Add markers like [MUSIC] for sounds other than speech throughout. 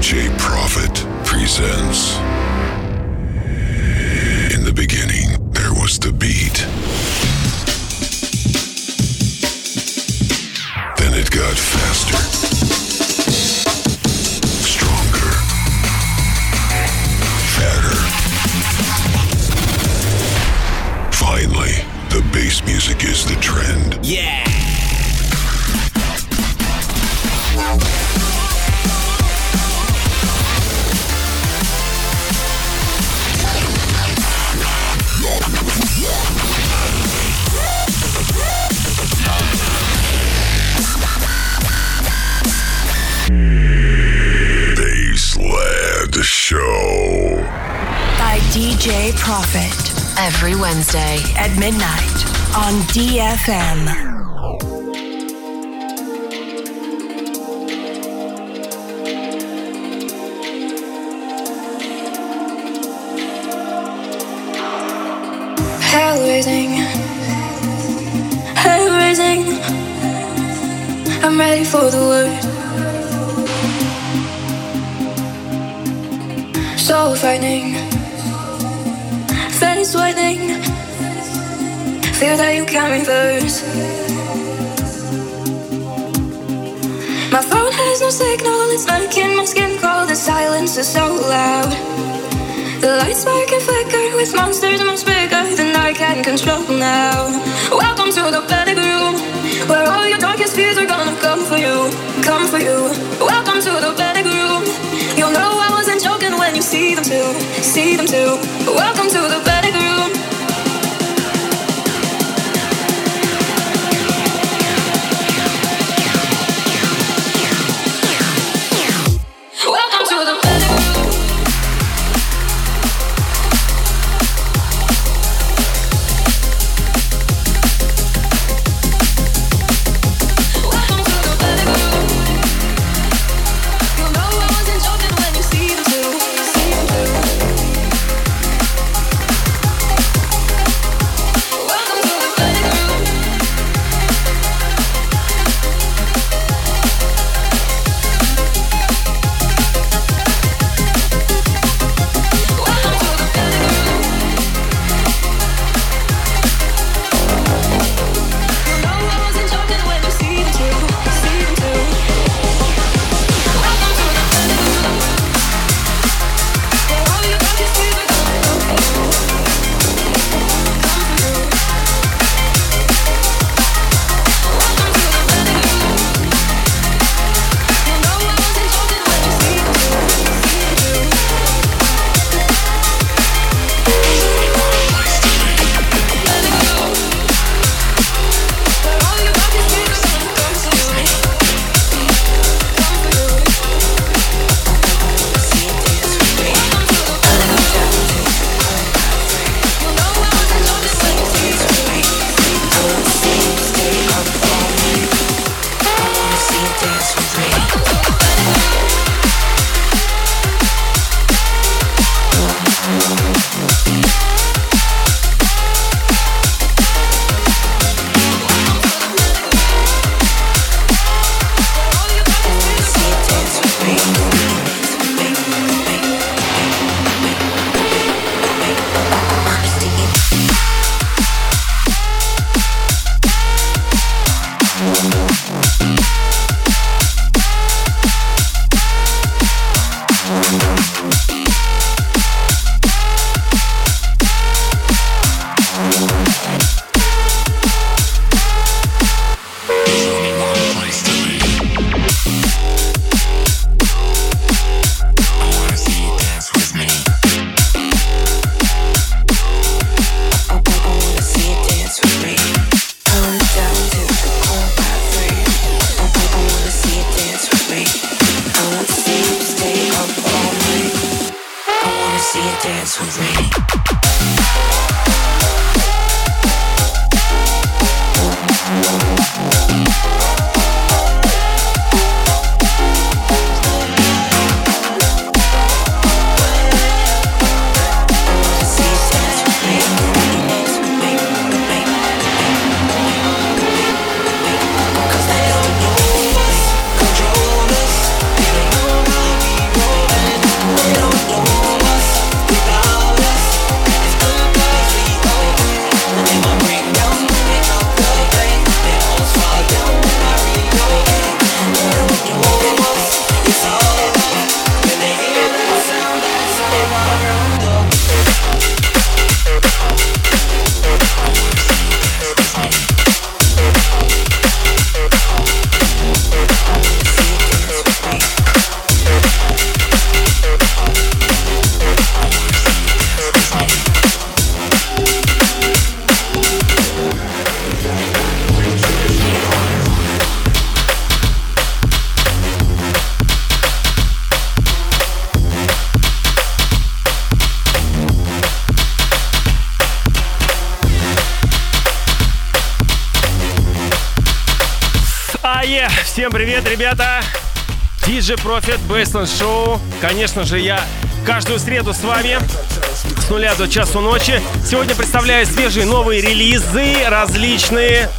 DJ Prophet presents. Wednesday. at midnight on DFM. Hell raising. I'm ready for the word. So frightening, face whitening. Feel that you can reverse. My phone has no signal, it's making my skin crawl. The silence is so loud. The lights spark and flicker with monsters much bigger than I can control now. Welcome to the panic room, where all your darkest fears are gonna come for you, come for you. Welcome to the panic room. You'll know I wasn't joking when you see them too, see them too. Welcome to the panic всем привет, ребята! DJ Profit Baseline Show. Конечно же, я каждую среду с вами с нуля до часу ночи. Сегодня представляю свежие новые релизы, различные.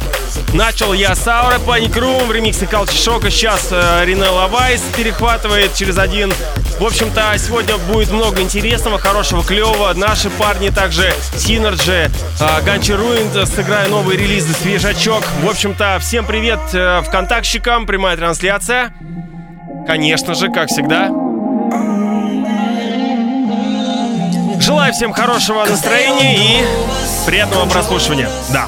Начал я с Аура Panic Room в ремиксе Culture Shock. Сейчас э, Ринелла Вайс перехватывает через один. В общем-то, сегодня будет много интересного, хорошего, клевого. Наши парни также Synergy, э, Ганчи Руин сыграю новые релизы, свежачок. В общем-то, всем привет э, вконтактщикам, прямая трансляция. Конечно же, как всегда. Желаю всем хорошего настроения и приятного прослушивания. Да.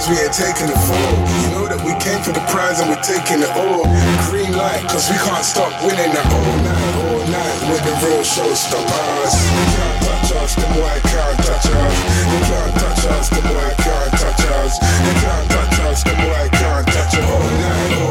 The rise, we ain't taking it full. You know that we came for the prize and we're taking it all. Green light, cause we can't stop winning that all night, all night. With the real showstoppers. You can't touch us, them white can't touch us. You can't touch us, them white can't touch us. You can't touch us, them white can't touch us. All night, all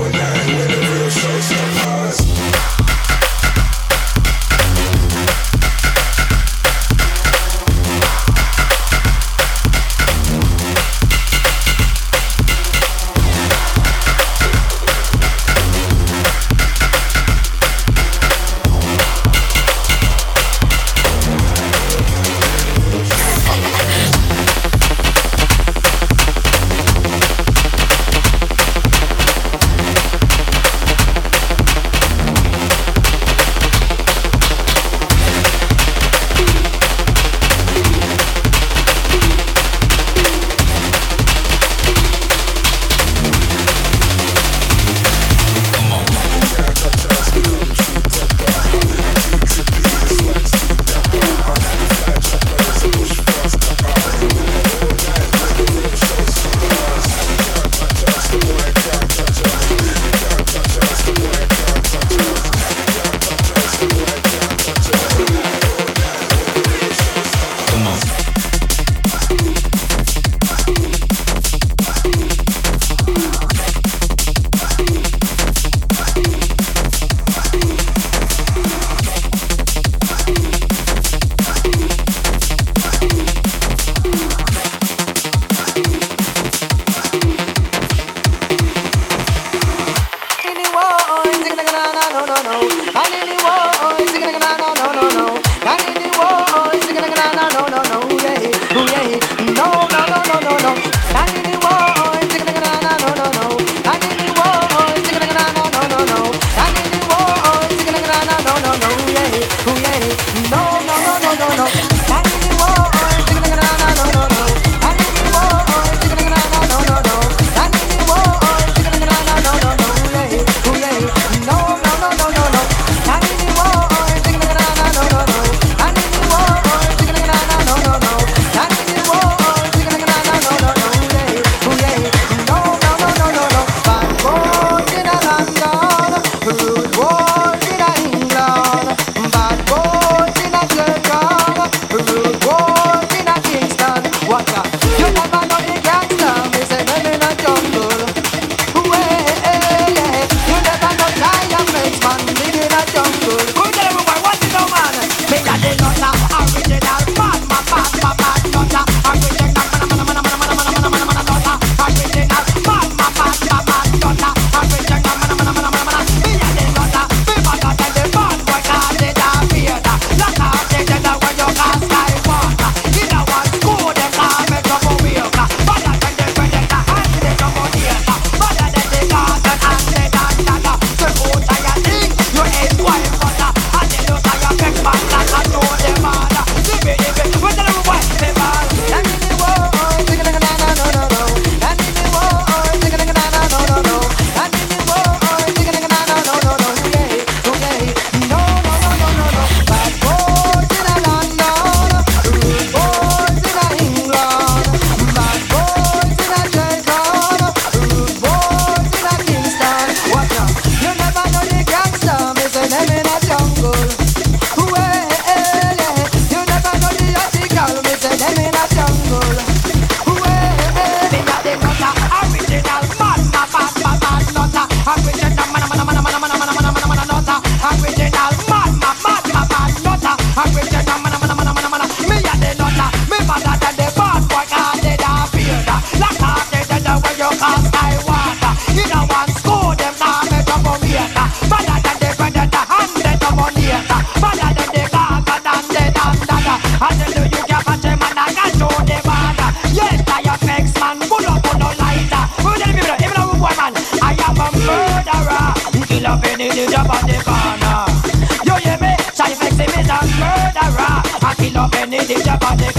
about it.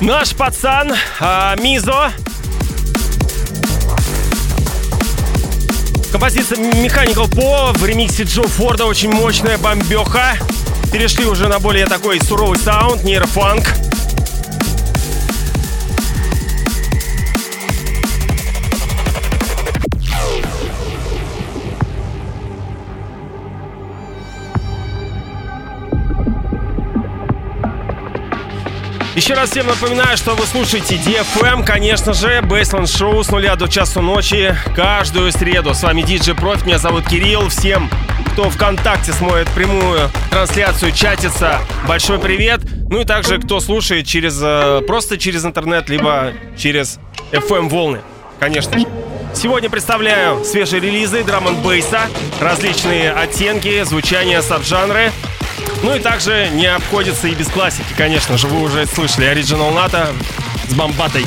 Наш пацан а, Мизо. Композиция Mechanical Po в ремиксе Джо Форда очень мощная бомбеха. Перешли уже на более такой суровый саунд, нейрофанк. Еще раз всем напоминаю, что вы слушаете DFM, конечно же, Baseline Show с нуля до часу ночи, каждую среду. С вами DJ Проф, меня зовут Кирилл. Всем, кто ВКонтакте смотрит прямую трансляцию, чатится, большой привет. Ну и также, кто слушает через э, просто через интернет, либо через FM волны, конечно же. Сегодня представляю свежие релизы драм н бейса различные оттенки, звучания, саб-жанры. Ну и также не обходится и без классики, конечно же. Вы уже слышали Original НАТО с бомбатой.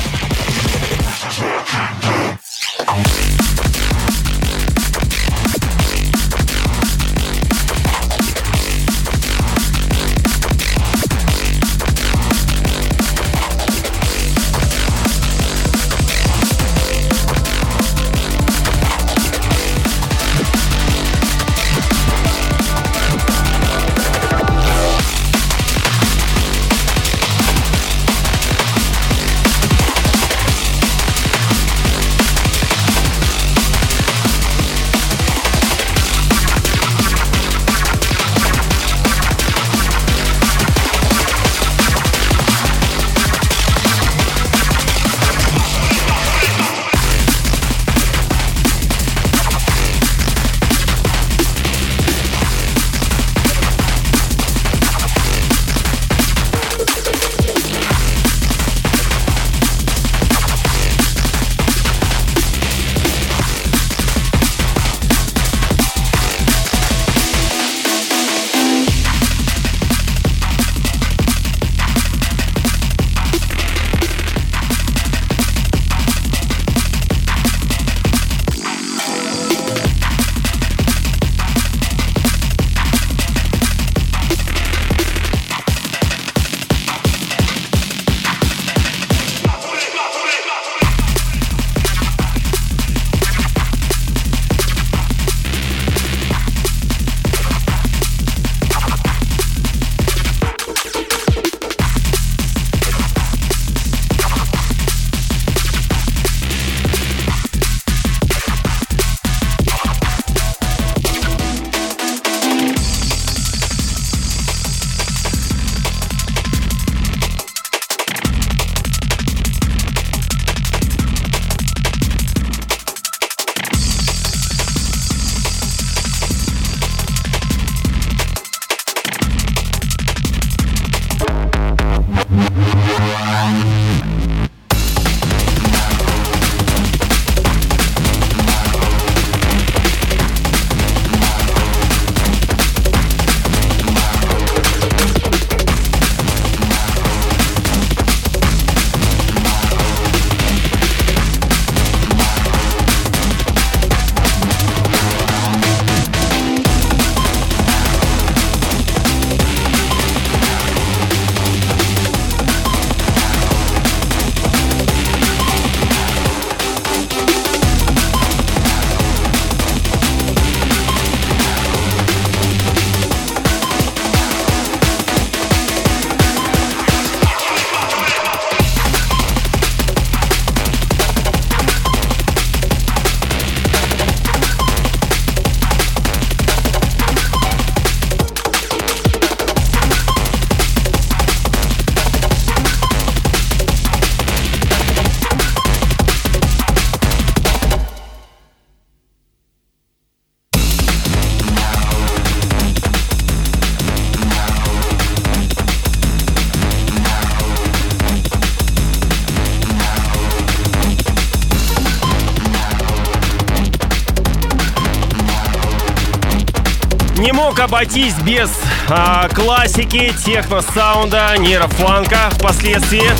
Обойтись без а, классики, техно-саунда, нейрофанка впоследствии,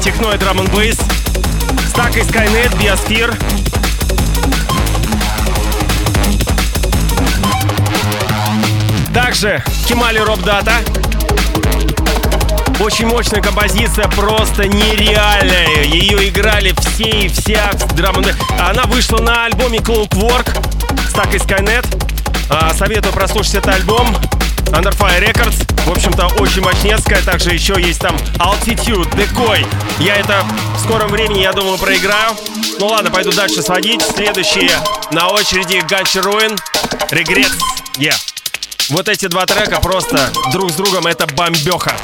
техно и драм н бейс, Stack и Skynet, Biosphere. Также Кемали Роб Дата. Очень мощная композиция, просто нереальная. Ее играли все и вся драм Она вышла на альбоме Clockwork с такой Skynet. А, советую прослушать этот альбом. Under Fire Records. В общем-то, очень мощнецкая. Также еще есть там Altitude, Decoy. Я это в скором времени, я думаю, проиграю. Ну ладно, пойду дальше сводить. Следующие на очереди Gunch Ruin, Regrets. Yeah. Вот эти два трека просто друг с другом это бомбеха.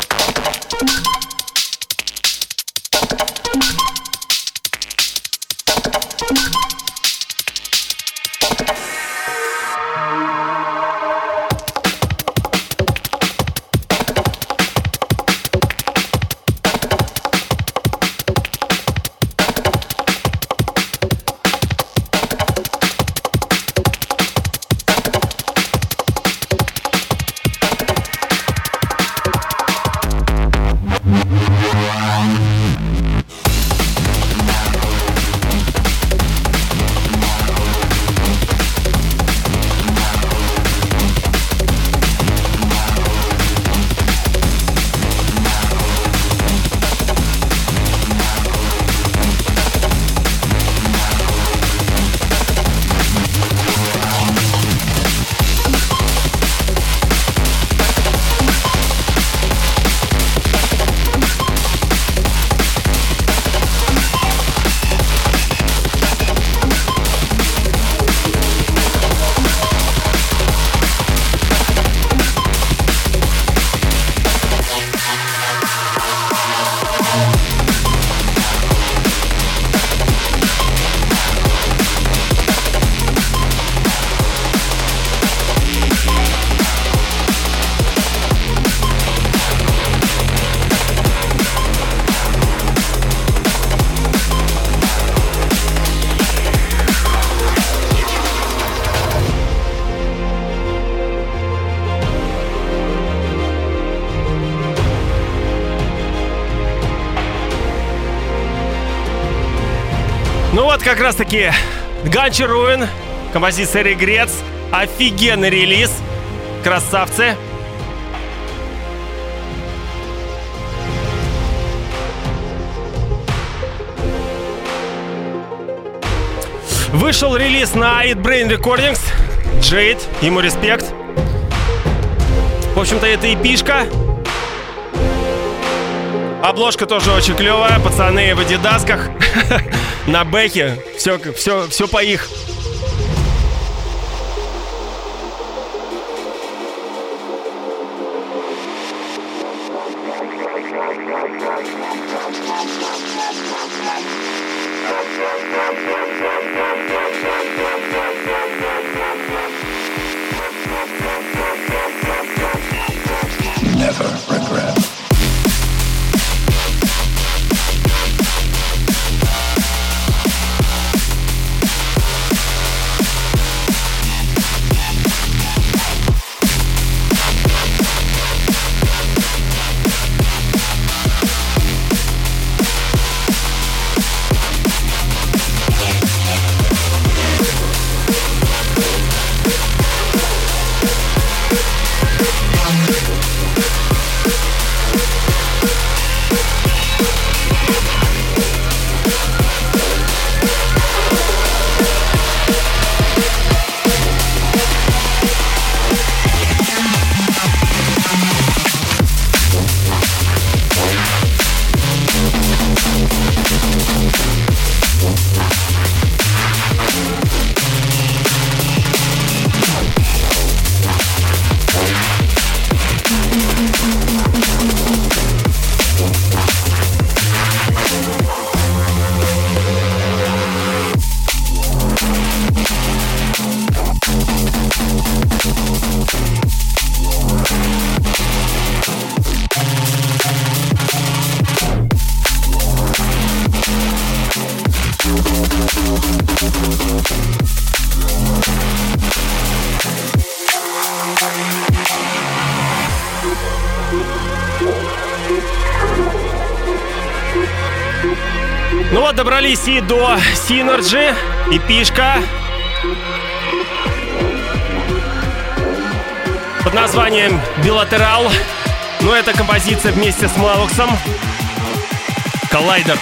Как раз таки Ганчи Руин, композиция Regrets, офигенный релиз, красавцы. Вышел релиз на It Brain Recordings, Jade, ему респект. В общем-то, это эпишка. Обложка тоже очень клевая, пацаны в адидасках. [LAUGHS] на бэхе. Все, все, все по их. Добрались и до Synergy и Пишка. Под названием Билатерал. но эта композиция вместе с Малуксом. Коллайдер.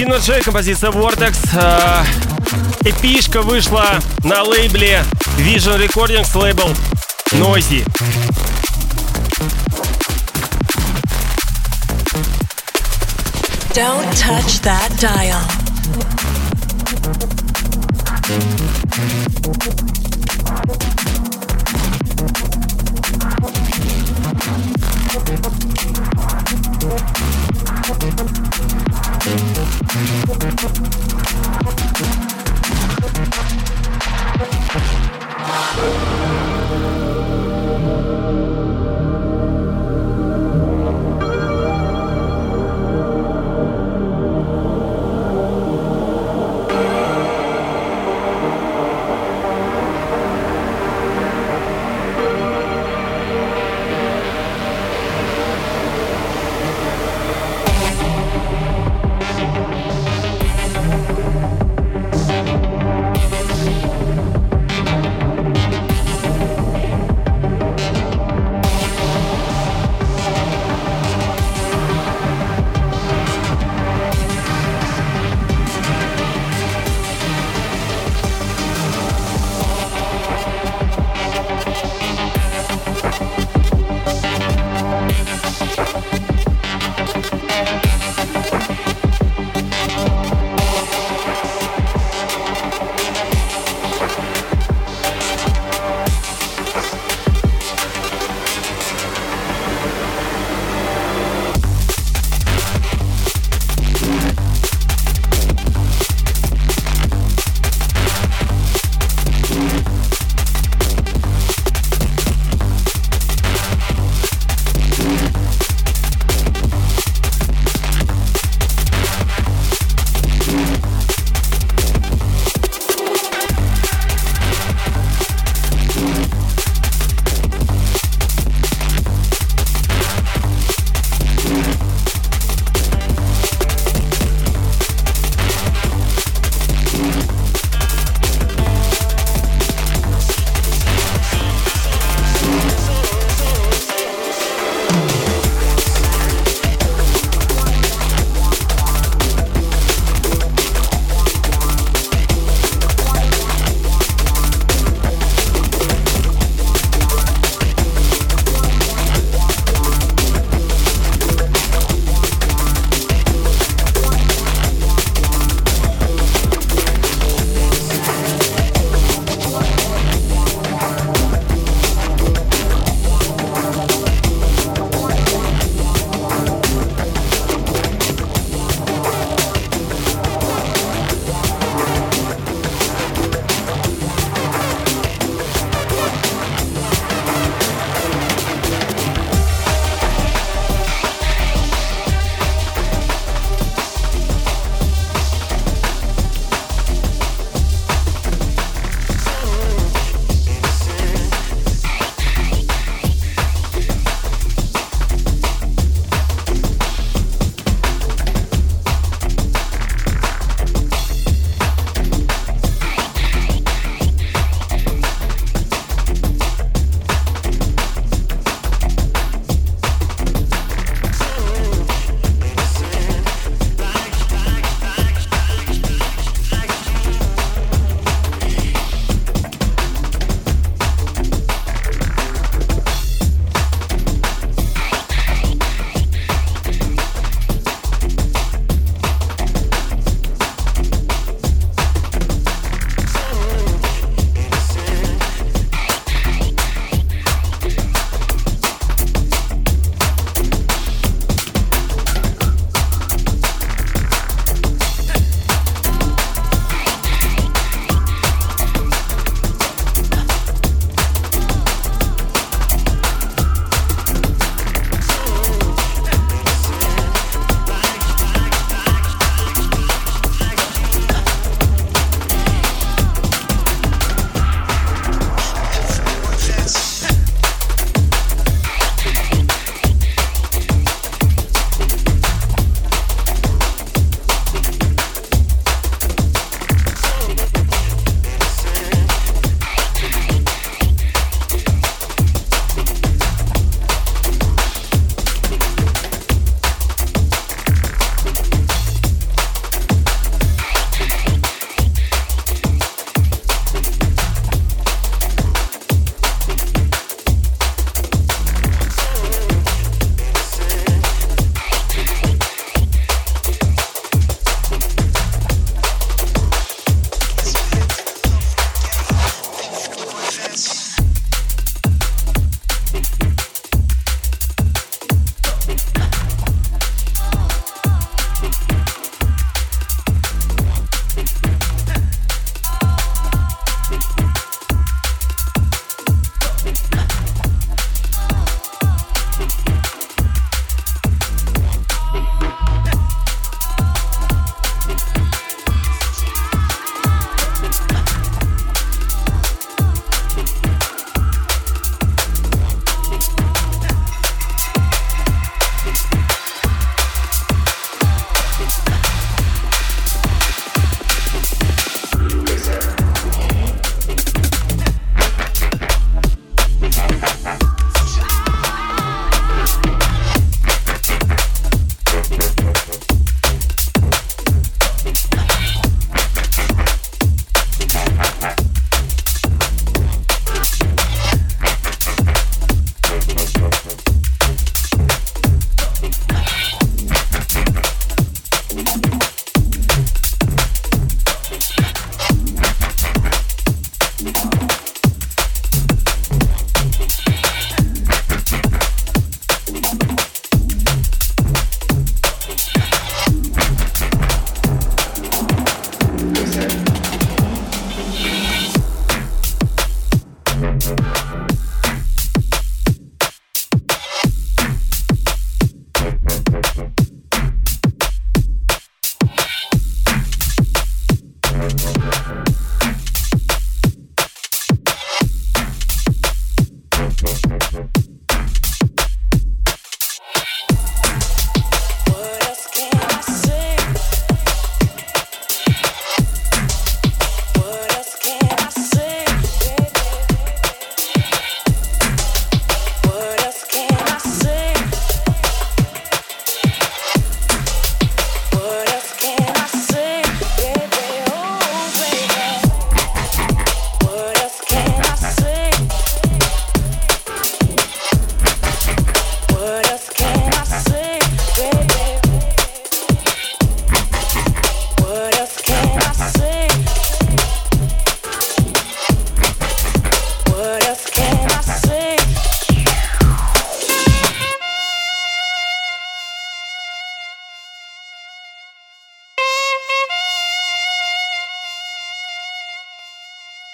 Опять-таки Synergy, композиция Vortex. Э, эпишка вышла на лейбле Vision Recordings, лейбл Noisy. Don't touch that dial.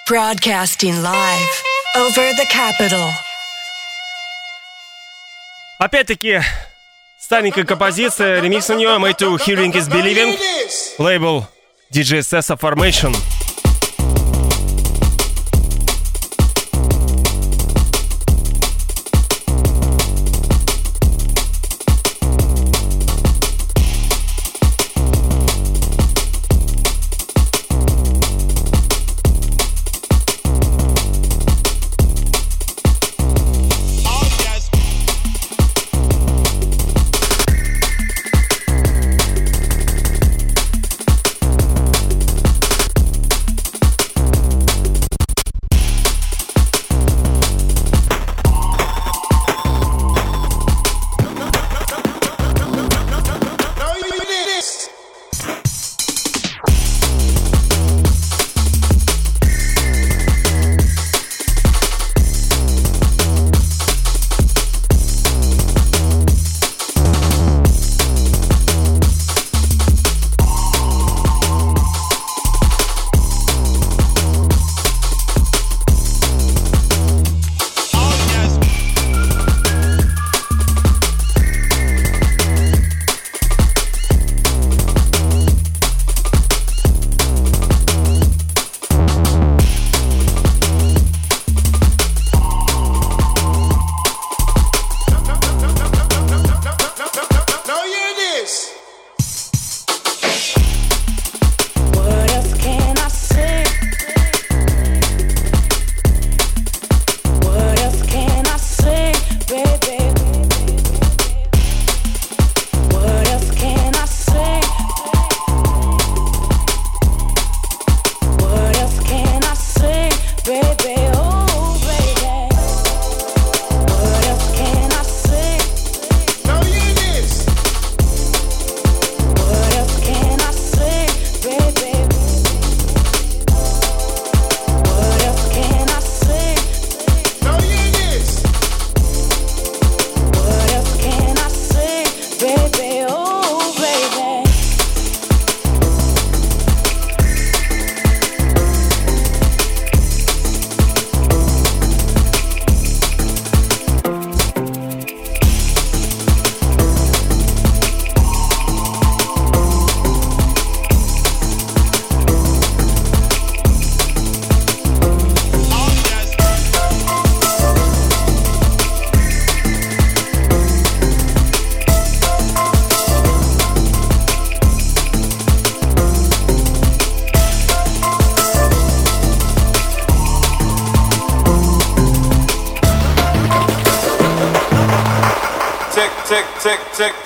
Broadcasting live over the capital. Опять-таки, старенькая композиция, ремикс на нее, Made to Hearing is Believing, лейбл DJ Sessa Formation.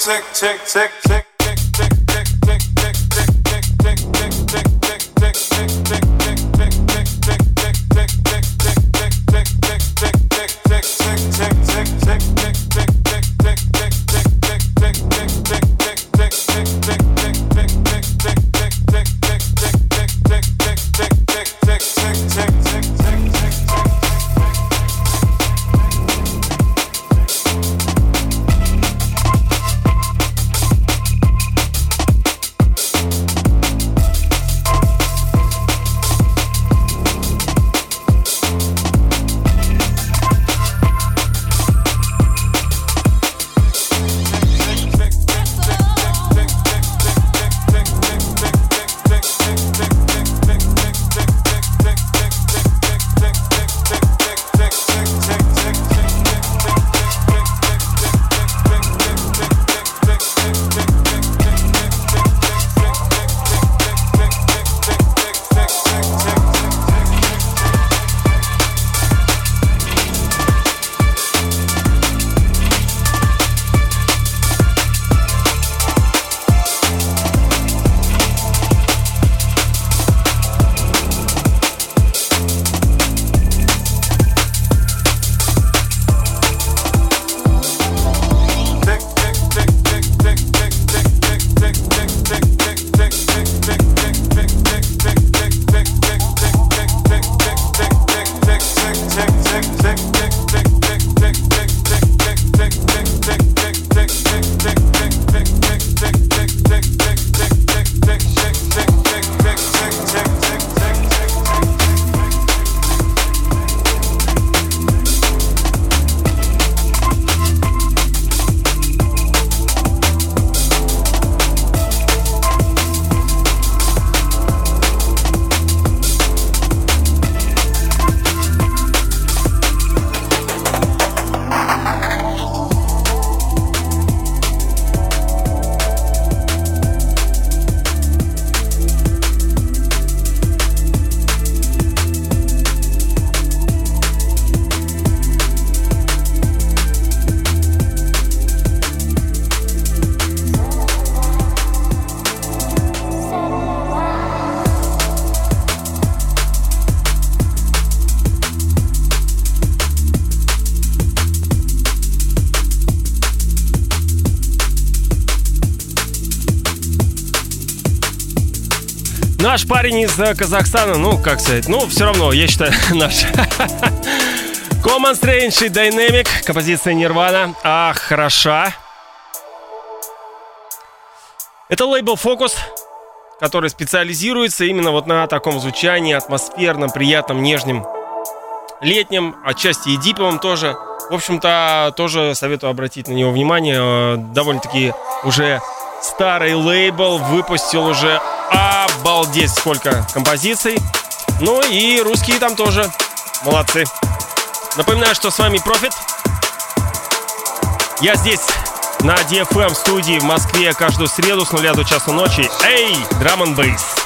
Tick, tick, tick, парень из э, Казахстана, ну, как сказать, ну, все равно, я считаю, [LAUGHS] наш. [LAUGHS] Common Strange и Dynamic, композиция Nirvana. Ах, хороша. Это лейбл Focus, который специализируется именно вот на таком звучании, атмосферном, приятном, нежном, летнем, отчасти и диповом тоже. В общем-то, тоже советую обратить на него внимание. Э, довольно-таки уже старый лейбл выпустил уже обалдеть сколько композиций. Ну и русские там тоже молодцы. Напоминаю, что с вами Профит. Я здесь на DFM студии в Москве каждую среду с нуля до часу ночи. Эй, драм бейс.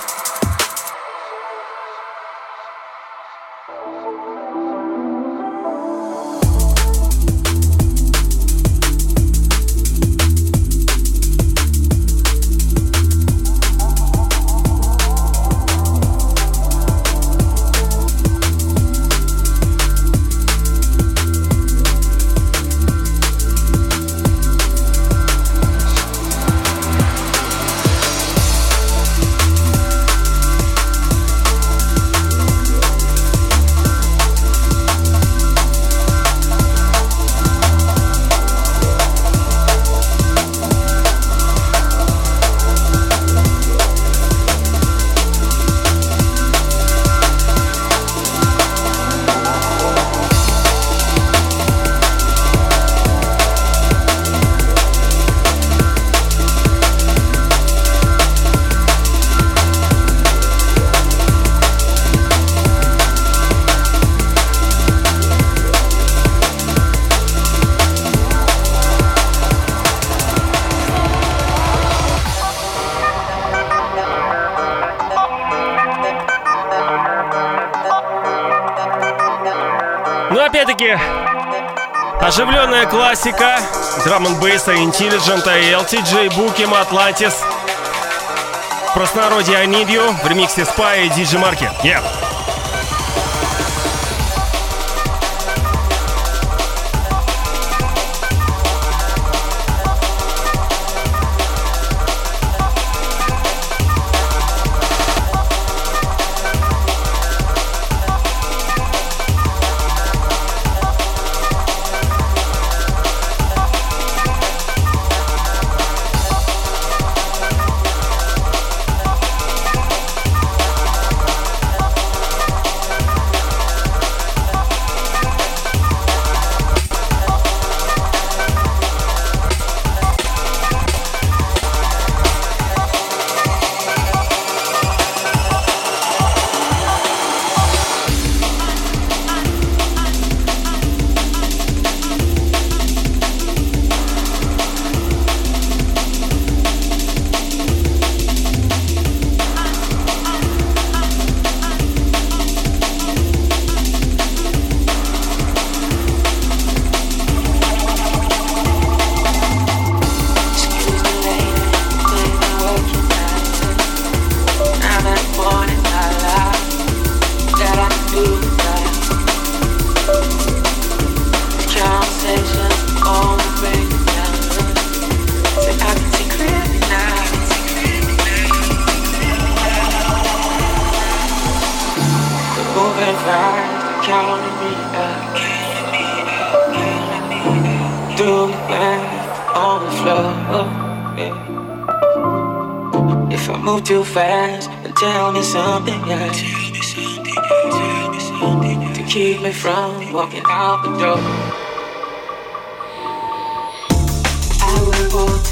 Оживленная классика драм н бейса Intelligent LTJ Bookim Atlantis. В простонародье I Need You в ремиксе Spy и DJ Market. Yeah.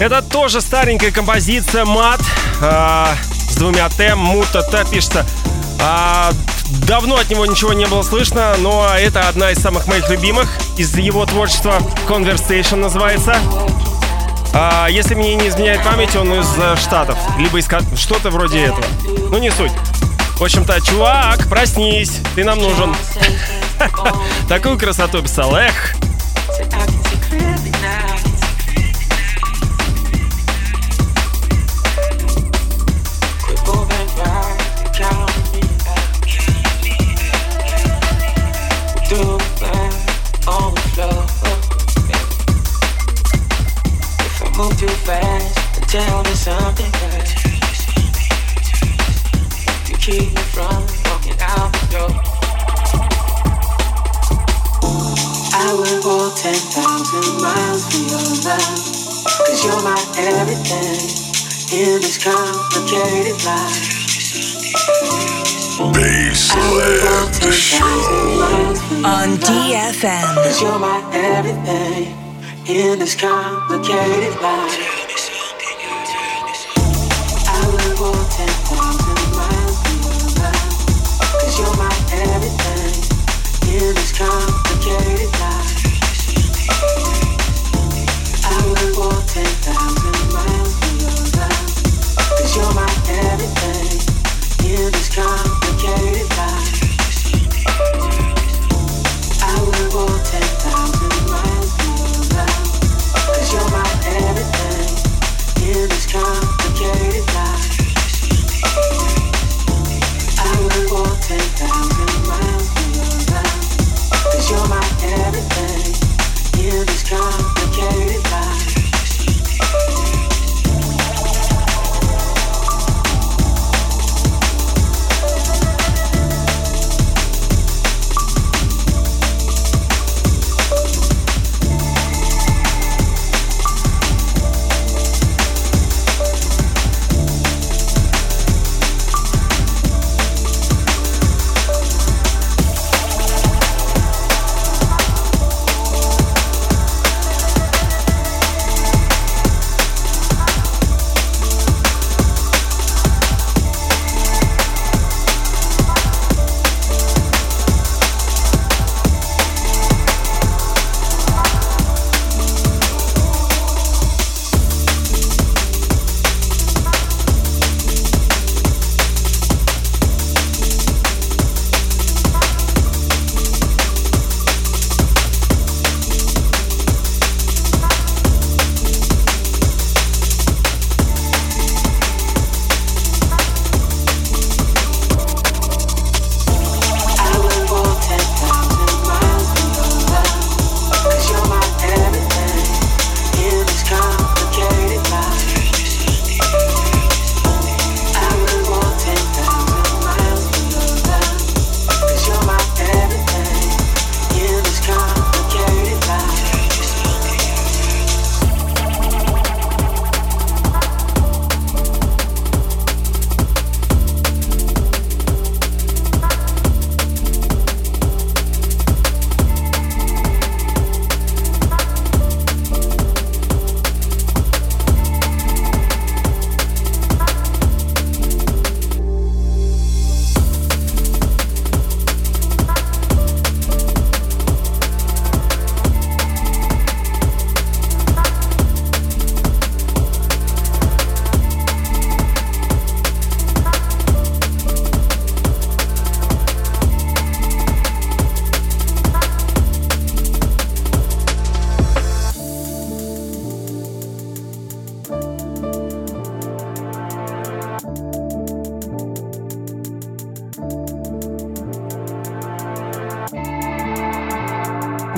Это тоже старенькая композиция мат э, с двумя Т, мута Т пишется. Э, давно от него ничего не было слышно, но это одна из самых моих любимых из его творчества. Conversation называется. А, если мне не изменяет память, он из э, Штатов. Либо из что-то вроде этого. Ну, не суть. В общем-то, чувак, проснись, ты нам нужен. [LAUGHS] Такую красоту писал, эх. Everything in this complicated life. Baseland, the show. On DFM. Cause you're my everything in this complicated life. complicated life. Cause you're my everything. In this complicated life.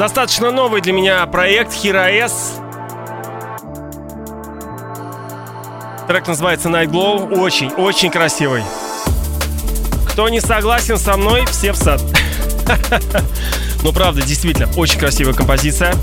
Достаточно новый для меня проект Hero S. Трек называется Night Glow. Очень, очень красивый. Кто не согласен со мной, все в сад. [LAUGHS] Ну, правда, действительно, очень красивая композиция.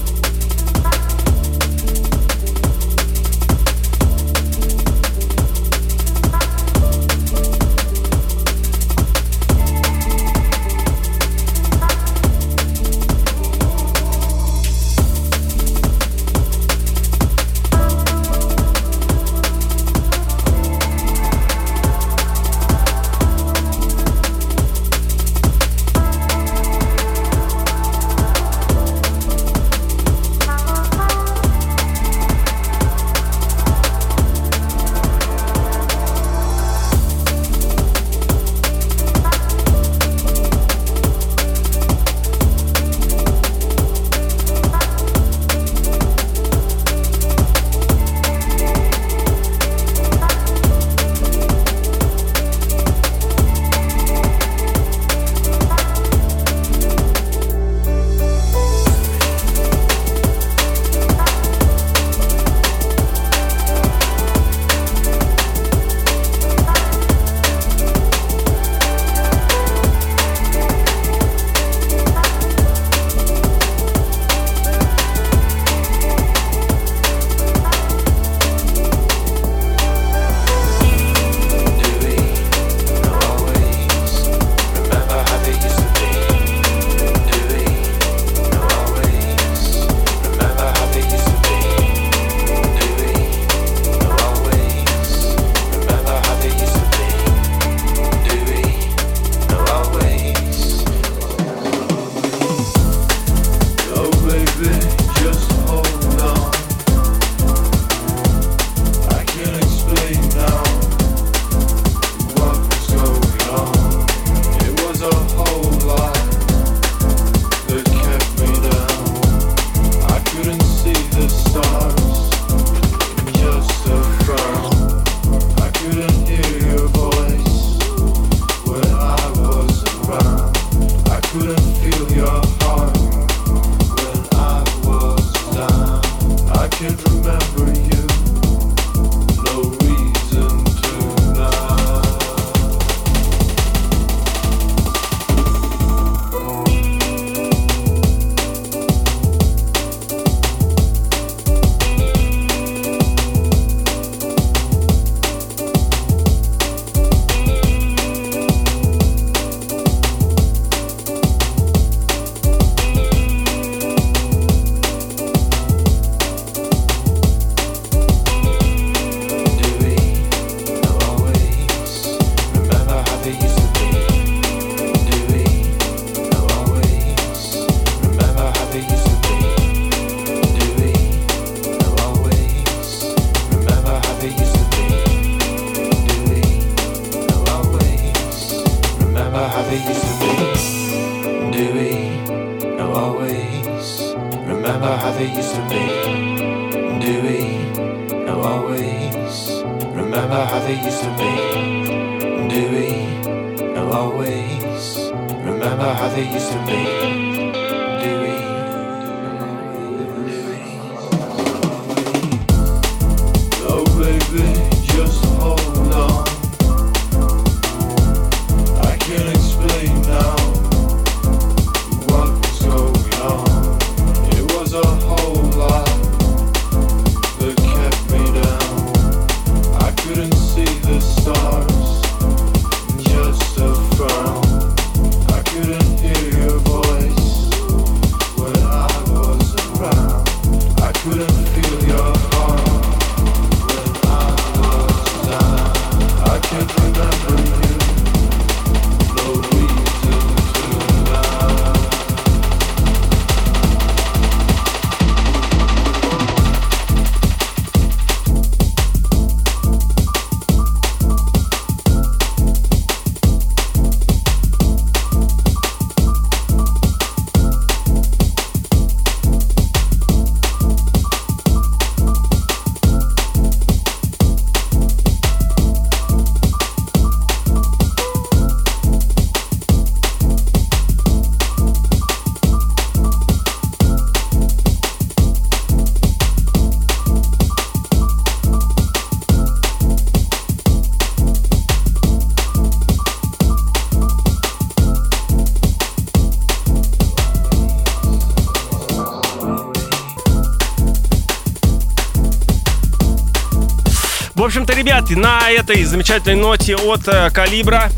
Ребят, на этой замечательной ноте от э, Калибра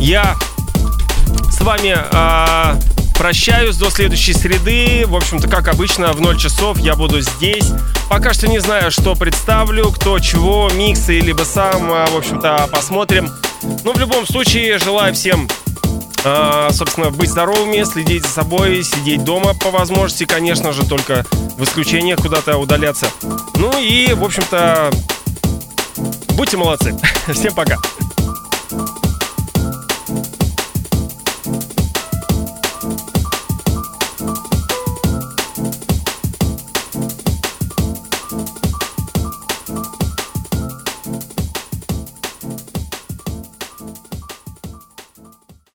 я с вами э, прощаюсь до следующей среды. В общем-то, как обычно, в 0 часов я буду здесь. Пока что не знаю, что представлю, кто чего, миксы, либо сам. э, В общем-то, посмотрим. Ну, в любом случае, желаю всем э, собственно, быть здоровыми, следить за собой, сидеть дома по возможности, конечно же, только в исключениях куда-то удаляться. Ну и, в общем-то, будьте молодцы. [LAUGHS] Всем пока.